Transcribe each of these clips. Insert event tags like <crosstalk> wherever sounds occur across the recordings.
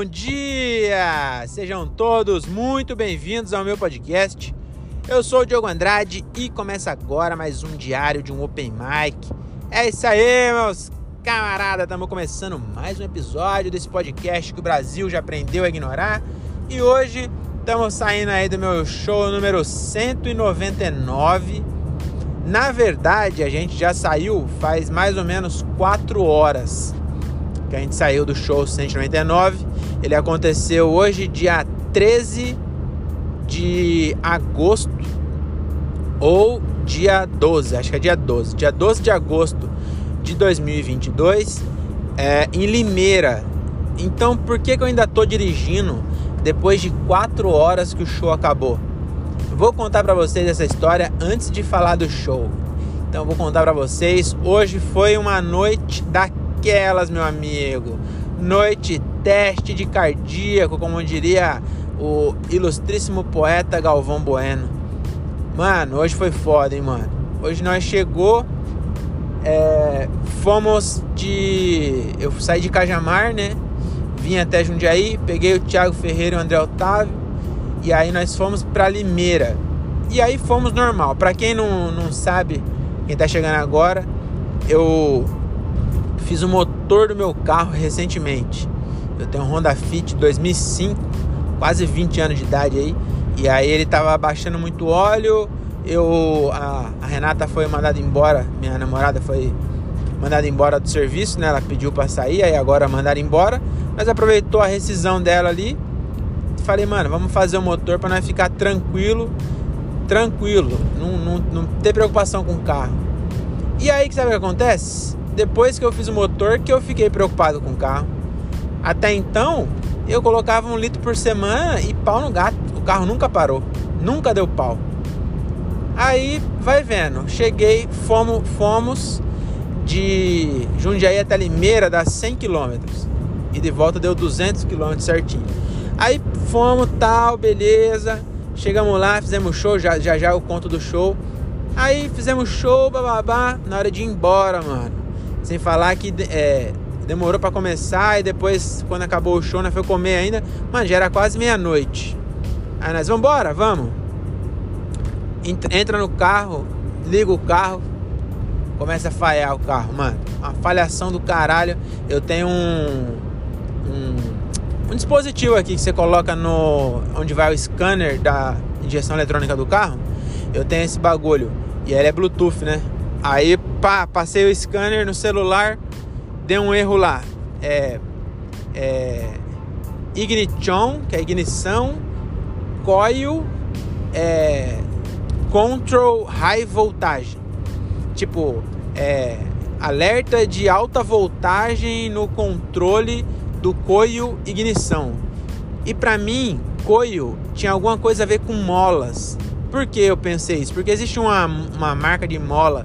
bom dia! Sejam todos muito bem-vindos ao meu podcast. Eu sou o Diogo Andrade e começa agora mais um diário de um Open Mic. É isso aí, meus camaradas! Estamos começando mais um episódio desse podcast que o Brasil já aprendeu a ignorar. E hoje estamos saindo aí do meu show número 199. Na verdade, a gente já saiu faz mais ou menos 4 horas que a gente saiu do show 199. Ele aconteceu hoje, dia 13 de agosto ou dia 12, acho que é dia 12, dia 12 de agosto de 2022, é, em Limeira. Então, por que, que eu ainda tô dirigindo depois de 4 horas que o show acabou? Vou contar para vocês essa história antes de falar do show. Então, vou contar para vocês. Hoje foi uma noite da aquelas, meu amigo. Noite teste de cardíaco, como diria o ilustríssimo poeta Galvão Bueno. Mano, hoje foi foda, hein, mano. Hoje nós chegou, é, fomos de... Eu saí de Cajamar, né? Vim até Jundiaí, peguei o Thiago Ferreira e o André Otávio. E aí nós fomos pra Limeira. E aí fomos normal. Pra quem não, não sabe, quem tá chegando agora, eu Fiz o motor do meu carro recentemente. Eu tenho um Honda Fit 2005, quase 20 anos de idade aí. E aí ele tava baixando muito óleo. Eu a, a Renata foi mandada embora, minha namorada foi mandada embora do serviço, né? Ela pediu para sair, aí agora mandaram embora. Mas aproveitou a rescisão dela ali. Falei, mano, vamos fazer o motor para nós ficar tranquilo, tranquilo, não, não, não ter preocupação com o carro. E aí que sabe o que acontece? depois que eu fiz o motor que eu fiquei preocupado com o carro. Até então, eu colocava um litro por semana e pau no gato. O carro nunca parou, nunca deu pau. Aí, vai vendo, cheguei, fomos, fomos de Jundiaí até Limeira, dá 100 km. E de volta deu 200 km certinho. Aí fomos, tal, beleza. Chegamos lá, fizemos show, já já, já o conto do show. Aí fizemos show, bababá, na hora de ir embora, mano. Sem falar que é, demorou para começar e depois, quando acabou o show, nós foi comer ainda. Mano, já era quase meia-noite. Aí nós, vamos embora, vamos. Entra no carro, liga o carro, começa a falhar o carro, mano. Uma falhação do caralho. Eu tenho um, um, um dispositivo aqui que você coloca no. onde vai o scanner da injeção eletrônica do carro. Eu tenho esse bagulho. E ele é Bluetooth, né? Aí pá, passei o scanner no celular, deu um erro lá. É, é ignition, que é ignição, coil, é, control high voltage. Tipo, é, alerta de alta voltagem no controle do coil ignição. E para mim, coil tinha alguma coisa a ver com molas. Por que eu pensei isso? Porque existe uma, uma marca de mola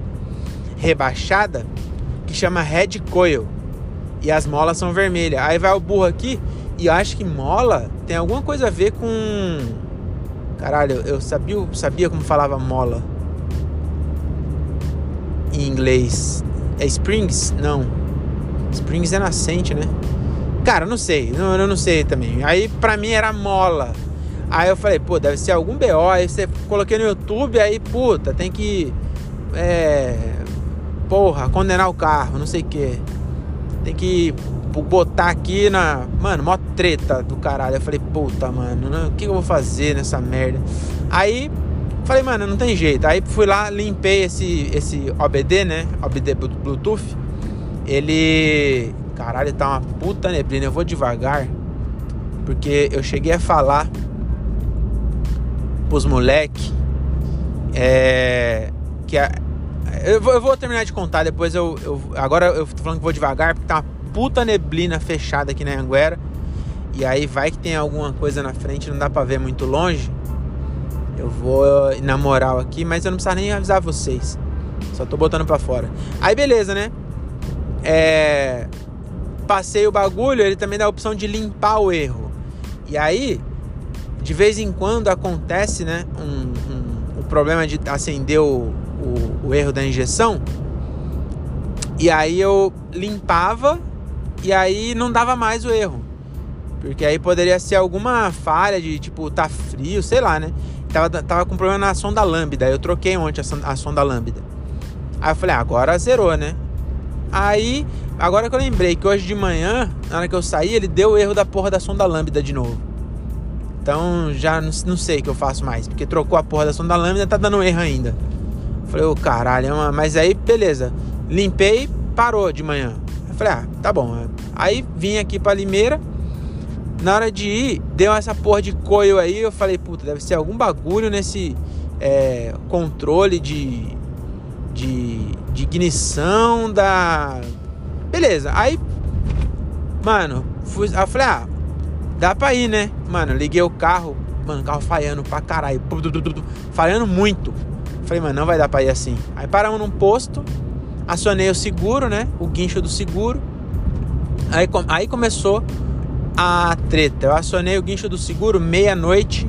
rebaixada que chama Red Coil. E as molas são vermelhas. Aí vai o burro aqui e eu acho que mola tem alguma coisa a ver com. Caralho, eu sabia, sabia como falava mola em inglês. É Springs? Não. Springs é nascente, né? Cara, não sei. Não, eu não sei também. Aí pra mim era mola. Aí eu falei, pô, deve ser algum BO. Aí você coloquei no YouTube, aí, puta, tem que. É, porra, condenar o carro, não sei o que. Tem que botar aqui na. Mano, mó treta do caralho. Eu falei, puta, mano, o que eu vou fazer nessa merda? Aí falei, mano, não tem jeito. Aí fui lá, limpei esse, esse OBD, né? OBD Bluetooth. Ele. Caralho, tá uma puta neblina. Eu vou devagar. Porque eu cheguei a falar pros moleque é, que a, eu vou, eu vou, terminar de contar, depois eu, eu, Agora eu tô falando que vou devagar, porque tá uma puta neblina fechada aqui na Anguera. E aí vai que tem alguma coisa na frente, não dá pra ver muito longe. Eu vou na moral aqui, mas eu não preciso nem avisar vocês. Só tô botando pra fora. Aí beleza, né? É. Passei o bagulho, ele também dá a opção de limpar o erro. E aí, de vez em quando acontece, né? Um, um, o problema de acender o, o, o erro da injeção. E aí eu limpava e aí não dava mais o erro. Porque aí poderia ser alguma falha de tipo, tá frio, sei lá, né? Tava, tava com problema na sonda lambda. Eu troquei ontem a, a sonda lambda. Aí eu falei, ah, agora zerou, né? Aí, agora que eu lembrei que hoje de manhã, na hora que eu saí, ele deu o erro da porra da sonda lambda de novo. Então já não, não sei o que eu faço mais, porque trocou a porra da sonda lambda tá dando erro ainda. Falei, ô oh, caralho, mas aí beleza. Limpei, parou de manhã. Eu falei, ah, tá bom. Aí vim aqui pra Limeira. Na hora de ir, deu essa porra de coio aí. Eu falei, puta, deve ser algum bagulho nesse é, controle de, de, de ignição da. Beleza. Aí, mano, fui, eu falei, ah, dá pra ir, né? Mano, liguei o carro. Mano, carro falhando pra caralho. Falhando muito. Falei, mano, não vai dar pra ir assim. Aí paramos num posto, acionei o seguro, né? O guincho do seguro. Aí, aí começou a treta. Eu acionei o guincho do seguro meia-noite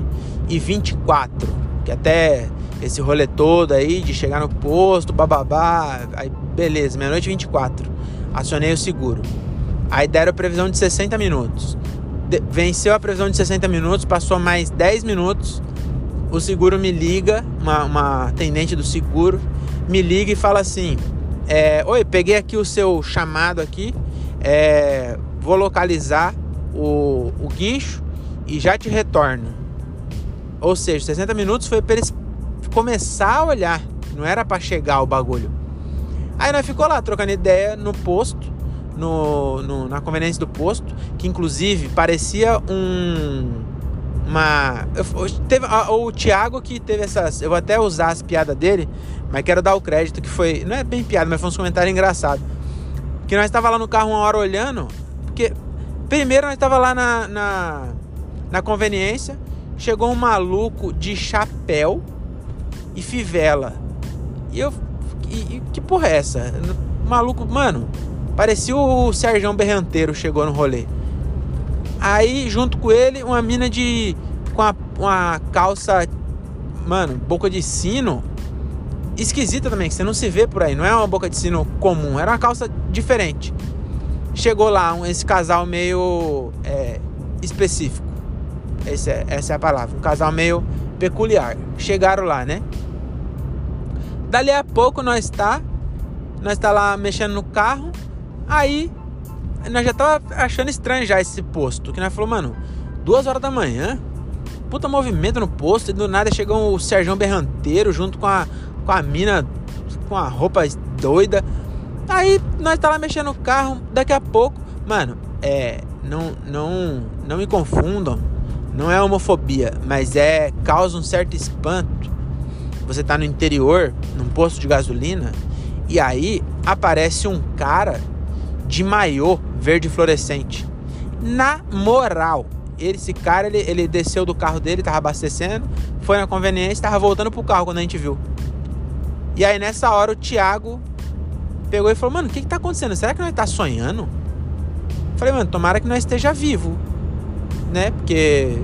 e 24. Que até esse rolê todo aí de chegar no posto, bababá. Aí beleza, meia-noite e 24. Acionei o seguro. Aí deram previsão de 60 minutos. De venceu a previsão de 60 minutos, passou mais 10 minutos o seguro me liga, uma, uma atendente do seguro me liga e fala assim: é, Oi, peguei aqui o seu chamado aqui, é, vou localizar o, o guincho e já te retorno. Ou seja, 60 minutos foi para eles começar a olhar, não era para chegar o bagulho. Aí nós ficou lá trocando ideia no posto, no, no, na conveniência do posto, que inclusive parecia um uma. Teve, o Thiago que teve essas. Eu vou até usar as piadas dele, mas quero dar o crédito que foi. Não é bem piada, mas foi uns comentários engraçados. Que nós estava lá no carro uma hora olhando. Porque primeiro nós estava lá na, na, na conveniência. Chegou um maluco de chapéu e fivela. E eu. E, e, que porra é essa? Maluco, mano. Parecia o Sérgio Berranteiro chegou no rolê. Aí, junto com ele, uma mina de. com a, uma calça. Mano, boca de sino. Esquisita também, que você não se vê por aí. Não é uma boca de sino comum, era uma calça diferente. Chegou lá um, esse casal meio é, específico. É, essa é a palavra. Um casal meio peculiar. Chegaram lá, né? Dali a pouco nós tá. Nós tá lá mexendo no carro. Aí nós já tava achando estranho já esse posto. Que nós falou, mano, duas horas da manhã, puta movimento no posto, e do nada chegou o Sérgio Berranteiro junto com a, com a mina com a roupa doida. Aí nós tá lá mexendo no carro, daqui a pouco, mano, é. Não, não, não me confundam, não é homofobia, mas é causa um certo espanto. Você tá no interior, num posto de gasolina, e aí aparece um cara de maiô verde fluorescente. Na moral, esse cara, ele, ele desceu do carro dele, tava abastecendo, foi na conveniência, tava voltando pro carro quando a gente viu. E aí nessa hora o Thiago pegou e falou: Mano, o que que tá acontecendo? Será que nós tá sonhando? Falei, mano, tomara que nós esteja vivo, né? Porque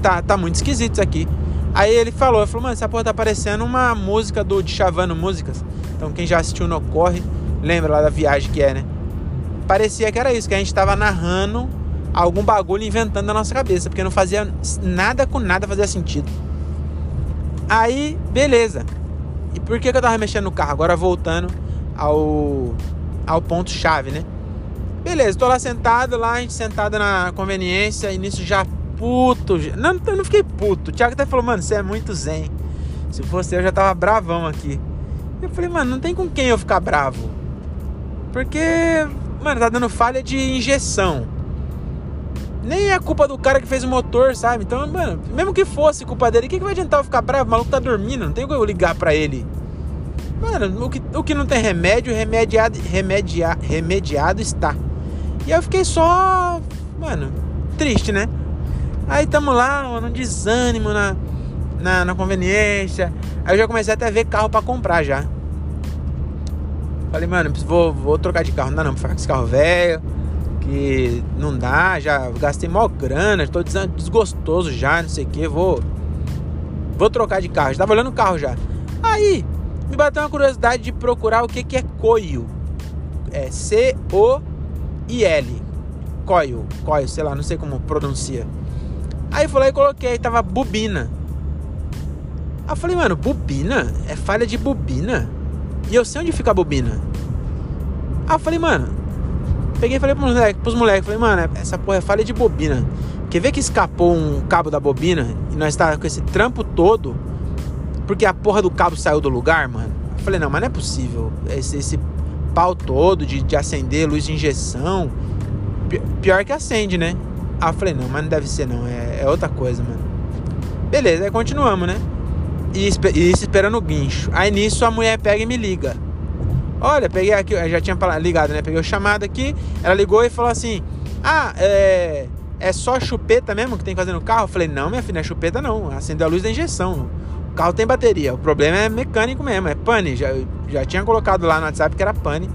tá, tá muito esquisito isso aqui. Aí ele falou, ele falou, mano, essa porra tá parecendo uma música do Chavano Músicas. Então quem já assistiu no Corre, lembra lá da viagem que é, né? Parecia que era isso, que a gente estava narrando algum bagulho inventando na nossa cabeça, porque não fazia nada com nada fazia sentido. Aí, beleza. E por que, que eu tava mexendo no carro? Agora voltando ao, ao ponto chave, né? Beleza, tô lá sentado, lá a gente sentado na conveniência, nisso já puto. Não, não fiquei puto. O Thiago até falou, mano, você é muito zen. Se fosse eu, já tava bravão aqui. Eu falei, mano, não tem com quem eu ficar bravo. Porque Mano, tá dando falha de injeção. Nem é culpa do cara que fez o motor, sabe? Então, mano, mesmo que fosse culpa dele, o que, que vai adiantar eu ficar bravo? O maluco tá dormindo, não tem como eu ligar pra ele. Mano, o que, o que não tem remédio, remediado, remediado, remediado está. E eu fiquei só, mano, triste, né? Aí tamo lá, no desânimo, na, na, na conveniência. Aí eu já comecei até a ver carro para comprar já. Falei, mano, vou, vou trocar de carro. Não dá não, ficar com esse carro velho. Que não dá, já gastei maior grana, tô desgostoso já, não sei o que. Vou. Vou trocar de carro. Já tava olhando o carro já. Aí, me bateu uma curiosidade de procurar o que, que é coio. É C-O-I-L. coil, coil, sei lá, não sei como pronuncia. Aí lá e coloquei, tava bobina. Aí eu falei, mano, bobina? É falha de bobina? E eu sei onde fica a bobina. Aí eu falei, mano, peguei e falei pros moleques, pros moleques, falei, mano, essa porra é falha de bobina. Quer ver que escapou um cabo da bobina e nós tá com esse trampo todo porque a porra do cabo saiu do lugar, mano? Eu falei, não, mas não é possível. Esse, esse pau todo de, de acender luz de injeção. Pior que acende, né? Ah, falei, não, mas não deve ser não, é, é outra coisa, mano. Beleza, aí continuamos, né? E, isso esperando o guincho. Aí nisso a mulher pega e me liga. Olha, peguei aqui, já tinha ligado, né? Peguei o chamado aqui, ela ligou e falou assim: Ah, é, é só chupeta mesmo que tem que fazer no carro? Eu falei: Não, minha filha, não é chupeta não. Acendeu a luz da injeção. O carro tem bateria. O problema é mecânico mesmo, é pane. Já, já tinha colocado lá no WhatsApp que era pane.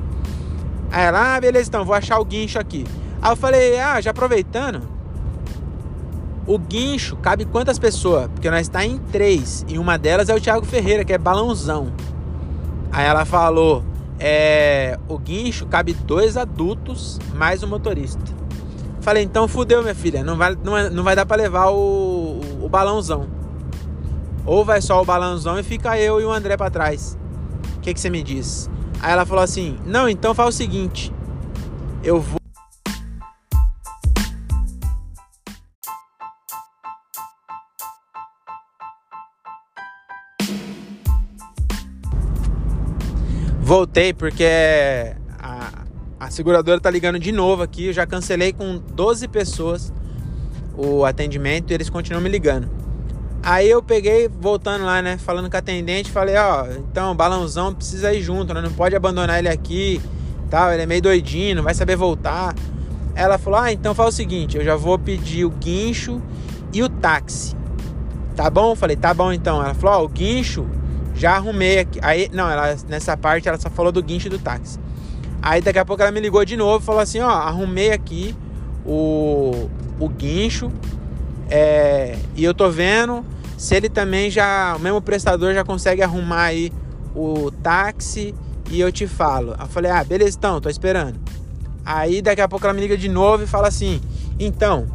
Aí ela, ah, beleza, então, vou achar o guincho aqui. Aí eu falei: Ah, já aproveitando. O guincho cabe quantas pessoas? Porque nós está em três. E uma delas é o Thiago Ferreira, que é balãozão. Aí ela falou: é, o guincho cabe dois adultos mais o motorista. Falei, então fudeu, minha filha. Não vai, não, não vai dar para levar o, o, o, balãozão. Ou vai só o balãozão e fica eu e o André para trás. O que, que você me diz? Aí ela falou assim: Não, então faz o seguinte. Eu vou. Voltei porque a, a seguradora tá ligando de novo aqui. Eu já cancelei com 12 pessoas o atendimento e eles continuam me ligando. Aí eu peguei, voltando lá, né? Falando com a atendente, falei, ó, então, balãozão precisa ir junto, né? Não pode abandonar ele aqui, tal. Ele é meio doidinho, não vai saber voltar. Ela falou, ah, então faz o seguinte, eu já vou pedir o guincho e o táxi. Tá bom? falei, tá bom então. Ela falou, ó, o guincho já arrumei aqui. Aí, não, ela, nessa parte ela só falou do guincho do táxi. Aí daqui a pouco ela me ligou de novo e falou assim: ó, arrumei aqui o, o guincho. É, e eu tô vendo se ele também já. O mesmo prestador já consegue arrumar aí o táxi e eu te falo. Eu falei, ah, beleza, então, tô esperando. Aí daqui a pouco ela me liga de novo e fala assim: então,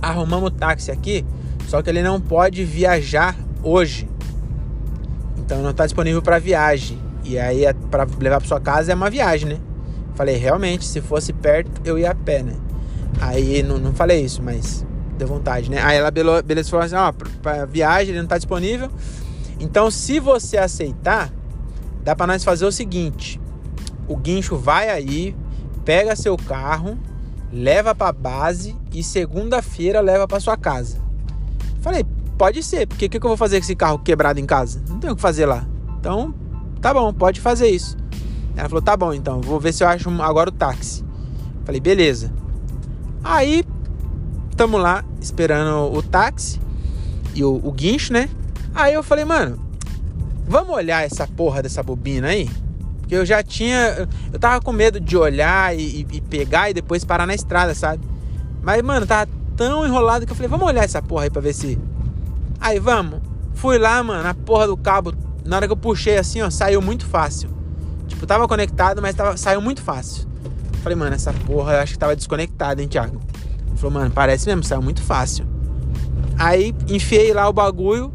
arrumamos o táxi aqui, só que ele não pode viajar hoje. Então não está disponível para viagem. E aí é para levar para sua casa é uma viagem, né? Falei, realmente, se fosse perto, eu ia a pé, né? Aí não, não falei isso, mas deu vontade, né? Aí ela beleza falou assim: ó, para viagem ele não está disponível. Então, se você aceitar, dá para nós fazer o seguinte: o guincho vai aí, pega seu carro, leva para base e segunda-feira leva para sua casa. Falei, Pode ser, porque o que, que eu vou fazer com esse carro quebrado em casa? Não tenho o que fazer lá. Então, tá bom, pode fazer isso. Ela falou, tá bom, então, vou ver se eu acho agora o táxi. Falei, beleza. Aí, tamo lá esperando o táxi e o, o guincho, né? Aí eu falei, mano, vamos olhar essa porra dessa bobina aí? Porque eu já tinha. Eu tava com medo de olhar e, e, pegar e depois parar na estrada, sabe? Mas, mano, tava tão enrolado que eu falei, vamos olhar essa porra aí pra ver se Aí vamos. Fui lá, mano, a porra do cabo, na hora que eu puxei assim, ó, saiu muito fácil. Tipo, tava conectado, mas tava, saiu muito fácil. Falei, mano, essa porra eu acho que tava desconectada, hein, Thiago? Ele falou, mano, parece mesmo, saiu muito fácil. Aí enfiei lá o bagulho,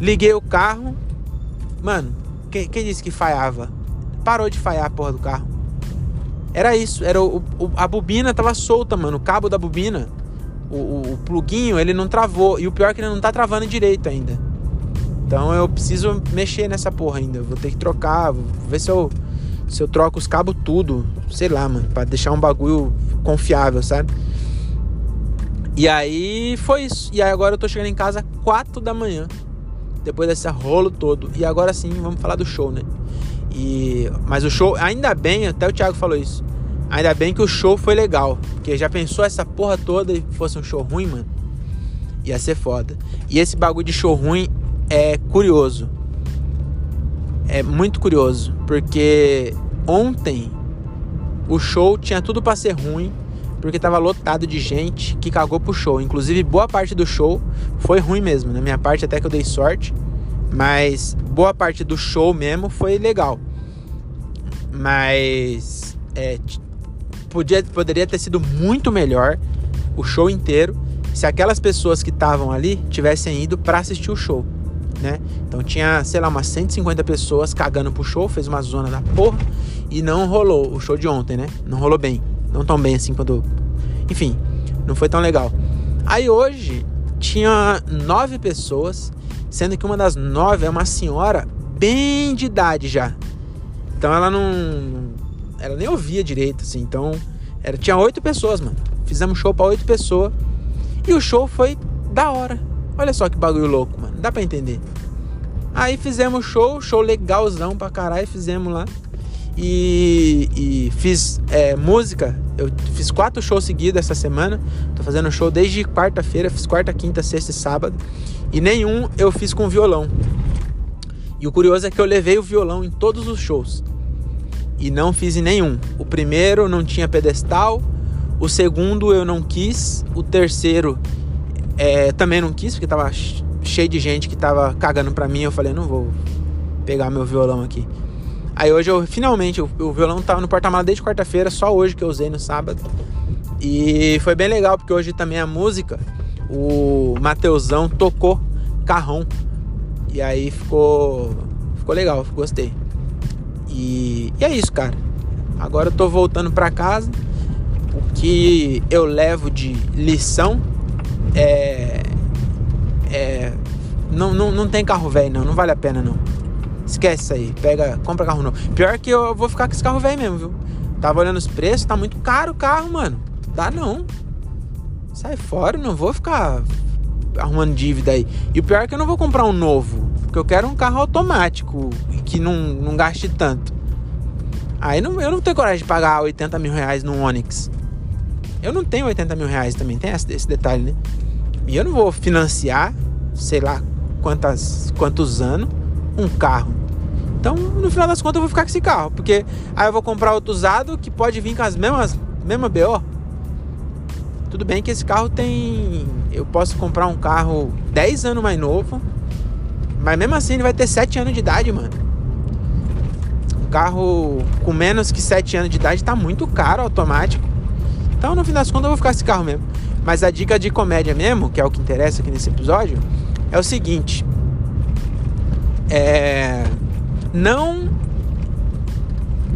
liguei o carro. Mano, quem, disse que falhava? Parou de falhar a porra do carro. Era isso, era o, o, a bobina tava solta, mano, o cabo da bobina o, o, o pluguinho ele não travou. E o pior é que ele não tá travando direito ainda. Então eu preciso mexer nessa porra ainda. vou ter que trocar, vou ver se eu, se eu troco os cabos tudo. Sei lá, mano, pra deixar um bagulho confiável, sabe? E aí foi isso. E aí agora eu tô chegando em casa 4 da manhã. Depois desse rolo todo. E agora sim, vamos falar do show, né? E, mas o show, ainda bem, até o Thiago falou isso. Ainda bem que o show foi legal. Porque já pensou essa porra toda e fosse um show ruim, mano? Ia ser foda. E esse bagulho de show ruim é curioso. É muito curioso. Porque ontem o show tinha tudo para ser ruim. Porque tava lotado de gente que cagou pro show. Inclusive, boa parte do show foi ruim mesmo. Na minha parte, até que eu dei sorte. Mas boa parte do show mesmo foi legal. Mas é, podia, poderia ter sido muito melhor o show inteiro se aquelas pessoas que estavam ali tivessem ido para assistir o show, né? Então tinha, sei lá, umas 150 pessoas cagando pro show, fez uma zona da porra e não rolou o show de ontem, né? Não rolou bem. Não tão bem assim quando. Enfim, não foi tão legal. Aí hoje tinha nove pessoas, sendo que uma das nove é uma senhora bem de idade já. Então ela não. Ela nem ouvia direito, assim. Então. Era, tinha oito pessoas, mano. Fizemos show pra oito pessoas. E o show foi da hora. Olha só que bagulho louco, mano. Dá pra entender. Aí fizemos show, show legalzão pra caralho. Fizemos lá. E, e fiz é, música. Eu fiz quatro shows seguidos essa semana. Tô fazendo show desde quarta-feira. Fiz quarta, quinta, sexta e sábado. E nenhum eu fiz com violão. E o curioso é que eu levei o violão em todos os shows. E não fiz nenhum. O primeiro não tinha pedestal. O segundo eu não quis. O terceiro é, também não quis, porque tava cheio de gente que tava cagando pra mim. Eu falei, não vou pegar meu violão aqui. Aí hoje eu finalmente, o, o violão tava no porta-mala desde quarta-feira, só hoje que eu usei no sábado. E foi bem legal, porque hoje também a música, o Mateusão tocou carrão. E aí ficou. Ficou legal, gostei. E, e é isso, cara. Agora eu tô voltando para casa. O que eu levo de lição é. É. Não, não, não tem carro velho, não. Não vale a pena, não. Esquece isso aí. Pega, compra carro novo. Pior que eu vou ficar com esse carro velho mesmo, viu? Tava olhando os preços, tá muito caro o carro, mano. Dá não. Sai fora, não vou ficar arrumando dívida aí. E o pior é que eu não vou comprar um novo. Porque eu quero um carro automático que não, não gaste tanto. Aí não, eu não tenho coragem de pagar 80 mil reais no Onix. Eu não tenho 80 mil reais também, tem esse, esse detalhe, né? E eu não vou financiar, sei lá quantas, quantos anos, um carro. Então, no final das contas, eu vou ficar com esse carro. Porque aí eu vou comprar outro usado que pode vir com as mesmas, mesma BO. Tudo bem que esse carro tem. Eu posso comprar um carro 10 anos mais novo. Mas mesmo assim ele vai ter 7 anos de idade, mano. Um carro com menos que 7 anos de idade tá muito caro automático. Então, no fim das contas, eu vou ficar esse carro mesmo. Mas a dica de comédia mesmo, que é o que interessa aqui nesse episódio, é o seguinte. É. Não.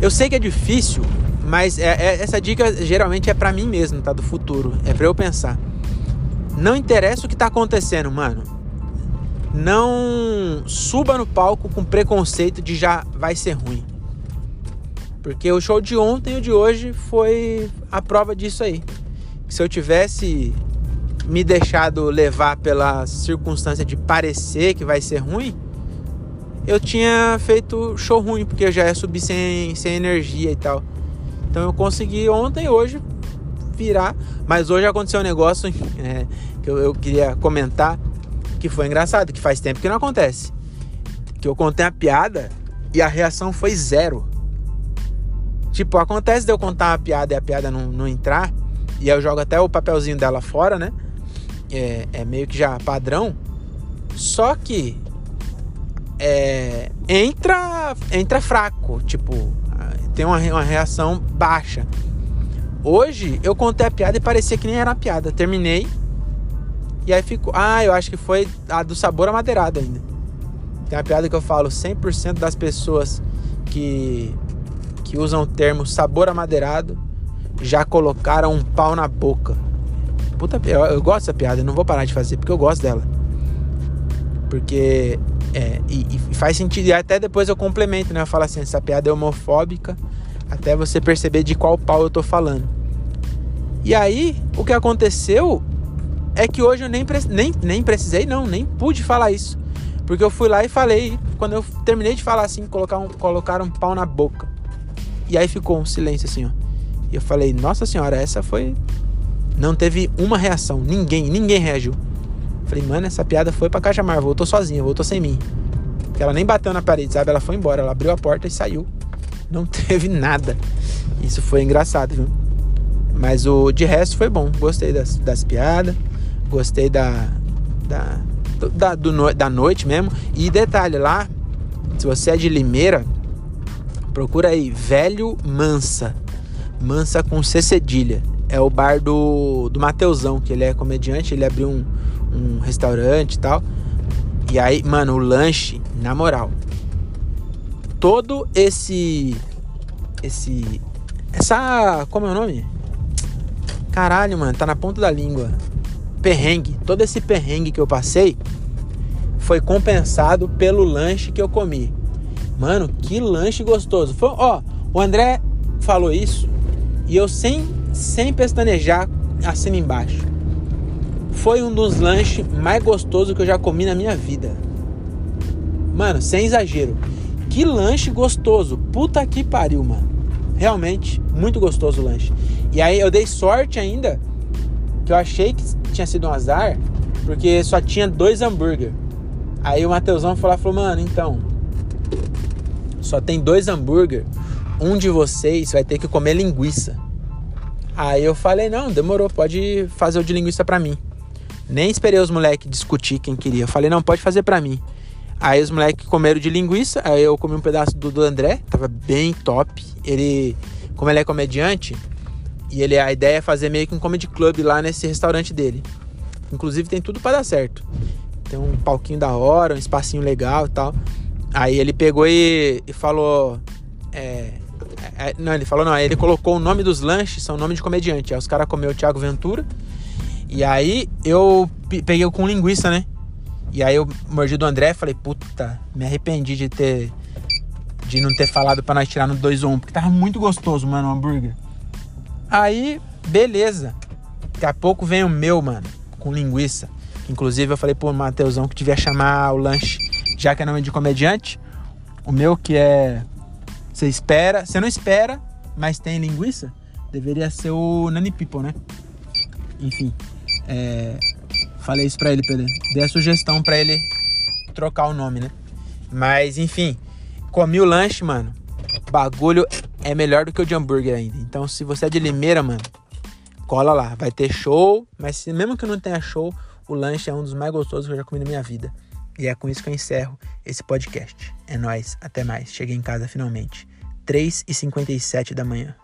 Eu sei que é difícil, mas é, é, essa dica geralmente é para mim mesmo, tá? Do futuro. É para eu pensar. Não interessa o que tá acontecendo, mano. Não suba no palco com preconceito de já vai ser ruim. Porque o show de ontem e o de hoje foi a prova disso aí. Se eu tivesse me deixado levar pela circunstância de parecer que vai ser ruim, eu tinha feito show ruim, porque eu já ia subir sem, sem energia e tal. Então eu consegui ontem e hoje virar. Mas hoje aconteceu um negócio <laughs> é, que eu, eu, queria comentar que foi engraçado, que faz tempo que não acontece. Que eu contei a piada e a reação foi zero. Tipo, acontece de eu contar uma piada e a piada não, não entrar, e eu jogo até o papelzinho dela fora, né? É, é meio que já padrão. Só que é, entra, entra fraco, tipo, tem uma, uma reação baixa. Hoje eu contei a piada e parecia que nem era piada. Terminei. E aí ficou. Ah, eu acho que foi a do sabor amadeirado ainda. Tem a piada que eu falo: 100% das pessoas que, que usam o termo sabor amadeirado já colocaram um pau na boca. Puta, eu, eu gosto dessa piada, eu não vou parar de fazer porque eu gosto dela. Porque é, e, e, faz sentido, e até depois eu complemento, né? Eu falo assim, essa piada é homofóbica, até você perceber de qual pau eu tô falando. E aí, o que aconteceu é que hoje eu nem, nem, nem precisei, não, nem pude falar isso. Porque eu fui lá e falei, quando eu terminei de falar assim, colocar um, colocar um pau na boca. E aí ficou um silêncio assim, ó. E eu falei, nossa senhora, essa foi. Não teve uma reação, ninguém, ninguém reagiu. Falei, mano, essa piada foi pra Cajamar, voltou sozinha, voltou sem mim. Porque ela nem bateu na parede, sabe? Ela foi embora, ela abriu a porta e saiu. Não <laughs> teve nada. Isso foi engraçado, viu? Mas o de resto foi bom. Gostei das, das piadas, gostei da. da, da, do, da noite mesmo. E detalhe, lá, se você é de Limeira, procura aí, Velho Mansa. Mansa com C cedilha. É o bar do, do Mateusão, que ele é comediante, ele abriu um, um restaurante e tal. E aí, mano, o lanche, na moral, todo esse. Esse. Essa. Como é o nome? Caralho, mano, tá na ponta da língua. Perrengue. Todo esse perrengue que eu passei foi compensado pelo lanche que eu comi. Mano, que lanche gostoso. Foi, ó, o André falou isso e eu sem, sem pestanejar assino embaixo. Foi um dos lanches mais gostosos que eu já comi na minha vida. Mano, sem exagero. Que lanche gostoso. Puta que pariu, mano. Realmente, muito gostoso o lanche. E aí eu dei sorte ainda, que eu achei que tinha sido um azar, porque só tinha dois hambúrguer. Aí o Mateusão falou, falou, mano, então, só tem dois hambúrguer, um de vocês vai ter que comer linguiça. Aí eu falei, não, demorou, pode fazer o de linguiça pra mim. Nem esperei os moleques discutir quem queria. Eu falei, não, pode fazer pra mim. Aí os moleques comeram de linguiça, aí eu comi um pedaço do, do André, tava bem top. Ele, como ele é comediante, e ele a ideia é fazer meio que um comedy club lá nesse restaurante dele. Inclusive tem tudo para dar certo. Tem um palquinho da hora, um espacinho legal e tal. Aí ele pegou e, e falou. É, é, não, ele falou não, aí ele colocou o nome dos lanches, são nome de comediante. Aí os caras comeu o Thiago Ventura. E aí eu peguei com linguiça, né? E aí eu mordi do André e falei, puta, me arrependi de ter. De não ter falado para nós tirar no 2 ou 1, porque tava muito gostoso, mano, o hambúrguer. Aí, beleza. Daqui a pouco vem o meu, mano, com linguiça. Inclusive eu falei pro Mateusão que devia chamar o lanche, já que é nome de comediante. O meu que é. Você espera. Você não espera, mas tem linguiça. Deveria ser o Nani People, né? Enfim. É, Falei isso pra ele, Pedro. Dei a sugestão pra ele trocar o nome, né? Mas, enfim, comi o lanche, mano. Bagulho é melhor do que o de hambúrguer ainda. Então, se você é de Limeira, mano, cola lá. Vai ter show, mas se, mesmo que não tenha show, o lanche é um dos mais gostosos que eu já comi na minha vida. E é com isso que eu encerro esse podcast. É nóis, até mais. Cheguei em casa finalmente. 3h57 da manhã.